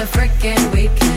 Yeah, yeah. Don't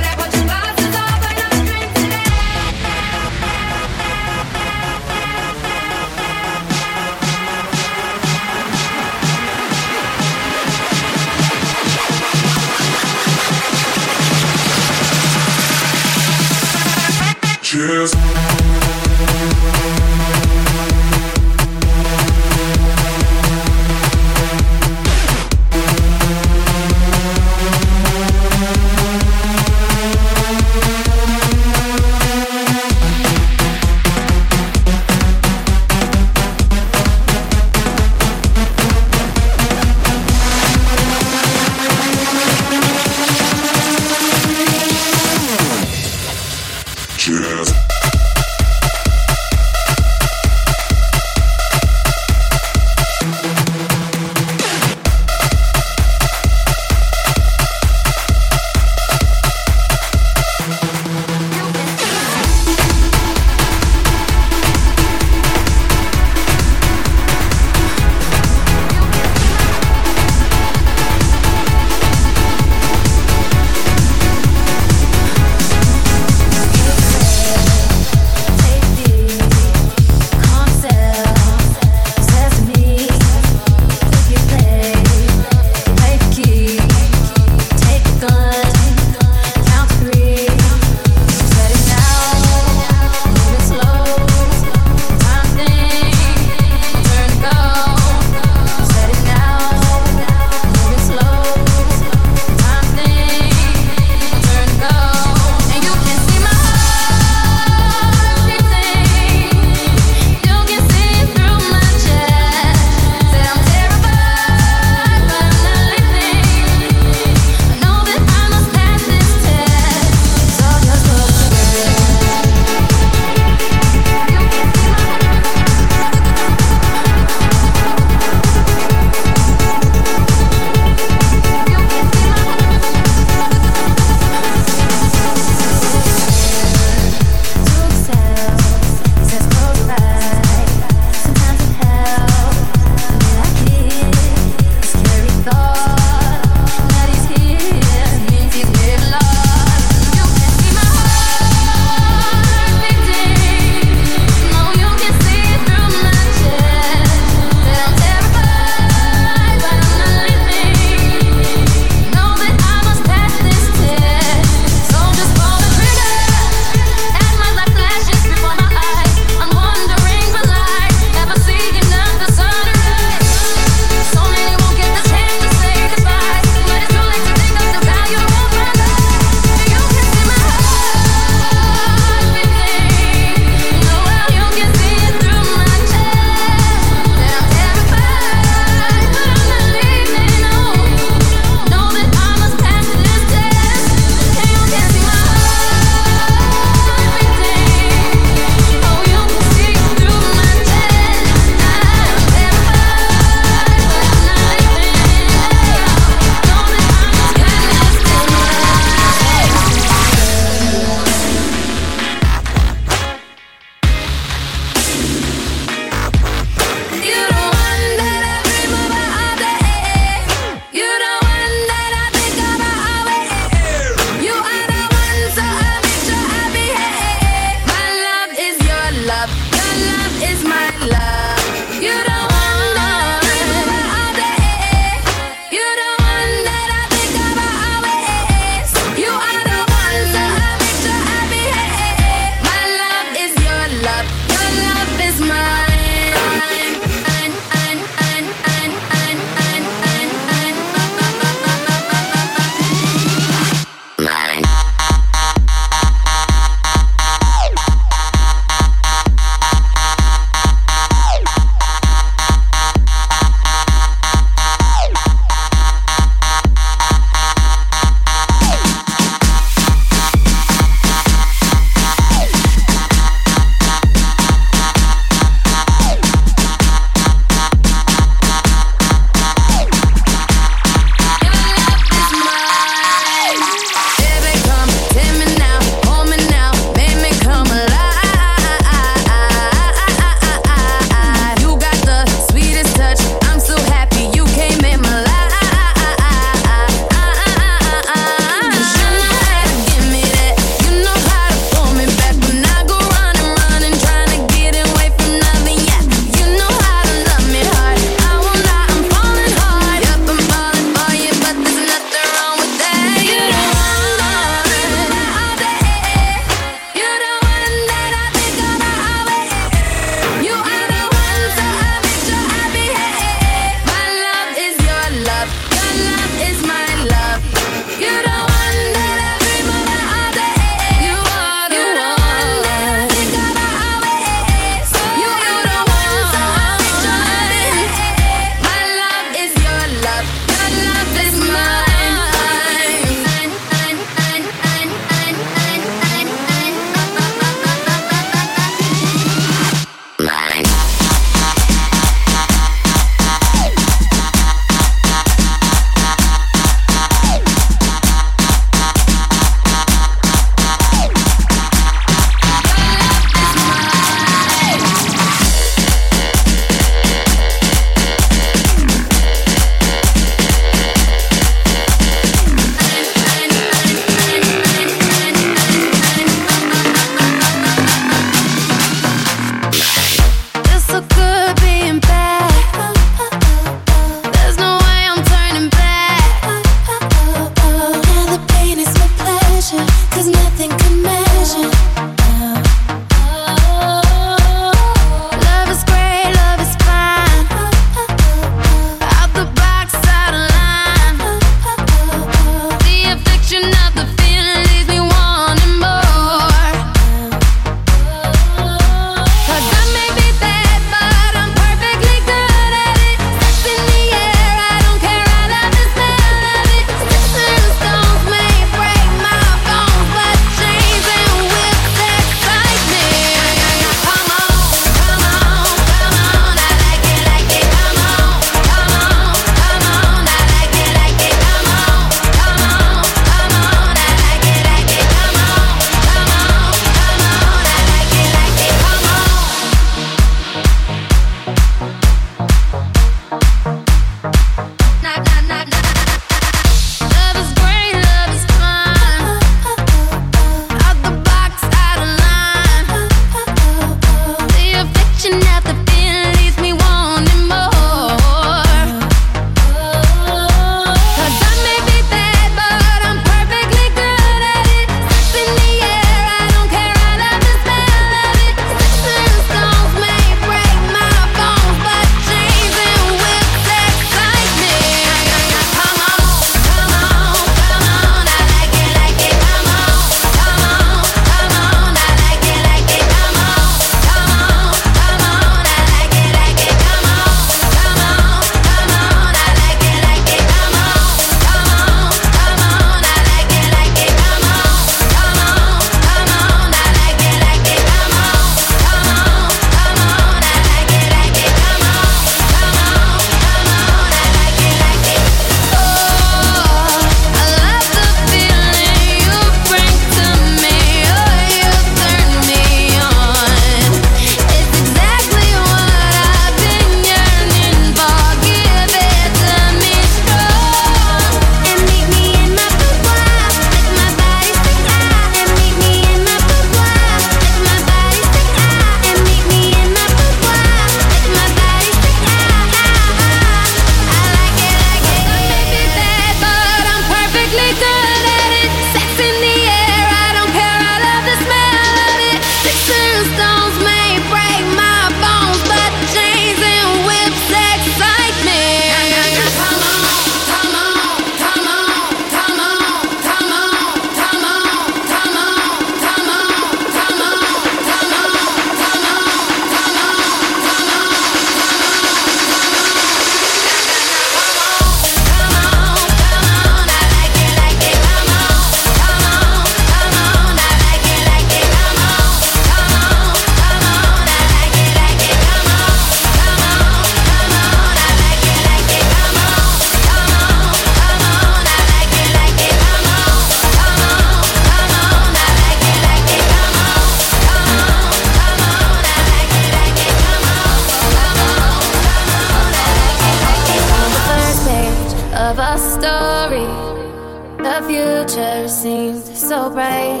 future seemed so bright.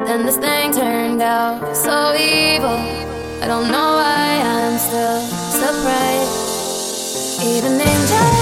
Then this thing turned out so evil. I don't know why I'm still surprised. Even angels.